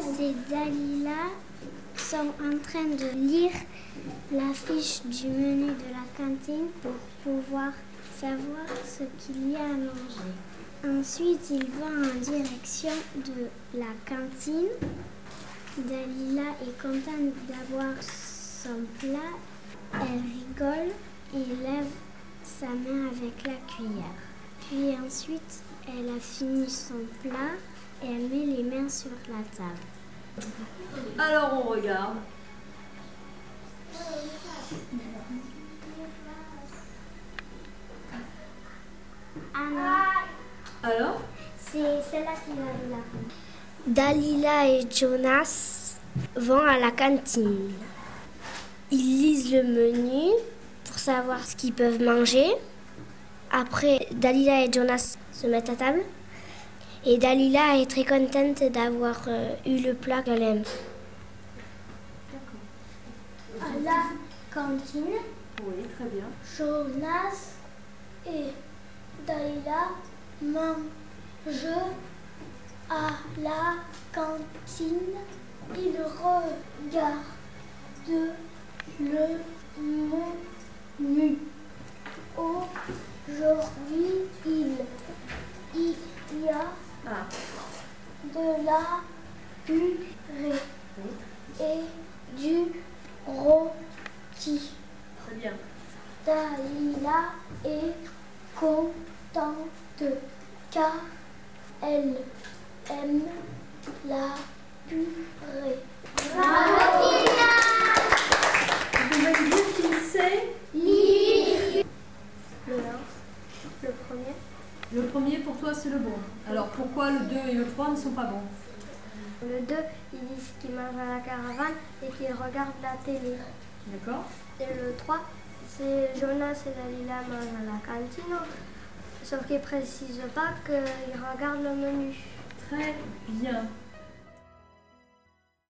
c'est Dalila sont en train de lire la fiche du menu de la cantine pour pouvoir savoir ce qu'il y a à manger. Ensuite, il va en direction de la cantine. Dalila est contente d'avoir son plat. Elle rigole et lève sa main avec la cuillère. Puis ensuite, elle a fini son plat et elle met les mains sur la table. Alors on regarde. Alors c'est celle-là qui va là. Dalila et Jonas vont à la cantine. Ils lisent le menu pour savoir ce qu'ils peuvent manger. Après, Dalila et Jonas se mettent à table. Et Dalila est très contente d'avoir euh, eu le plat qu'elle aime. À la cantine, Oui, très bien. Jonas et Dalila mangent à la cantine. Ils regardent le menu. Aujourd'hui, il, il y a Ah, de la purée et du rôti. très bien. Dalila est contente car elle aime la purée. Vous pouvez dire qui c'est Le 1, le premier. Le premier pour toi c'est le bon. Alors pourquoi le 2 et le 3 ne sont pas bons Le 2, ils disent qu'ils mangent à la caravane et qu'ils regardent la télé. D'accord Et le 3, c'est Jonas et Dalila mangent à la cantine. Sauf qu'ils ne précisent pas qu'ils regardent le menu. Très bien.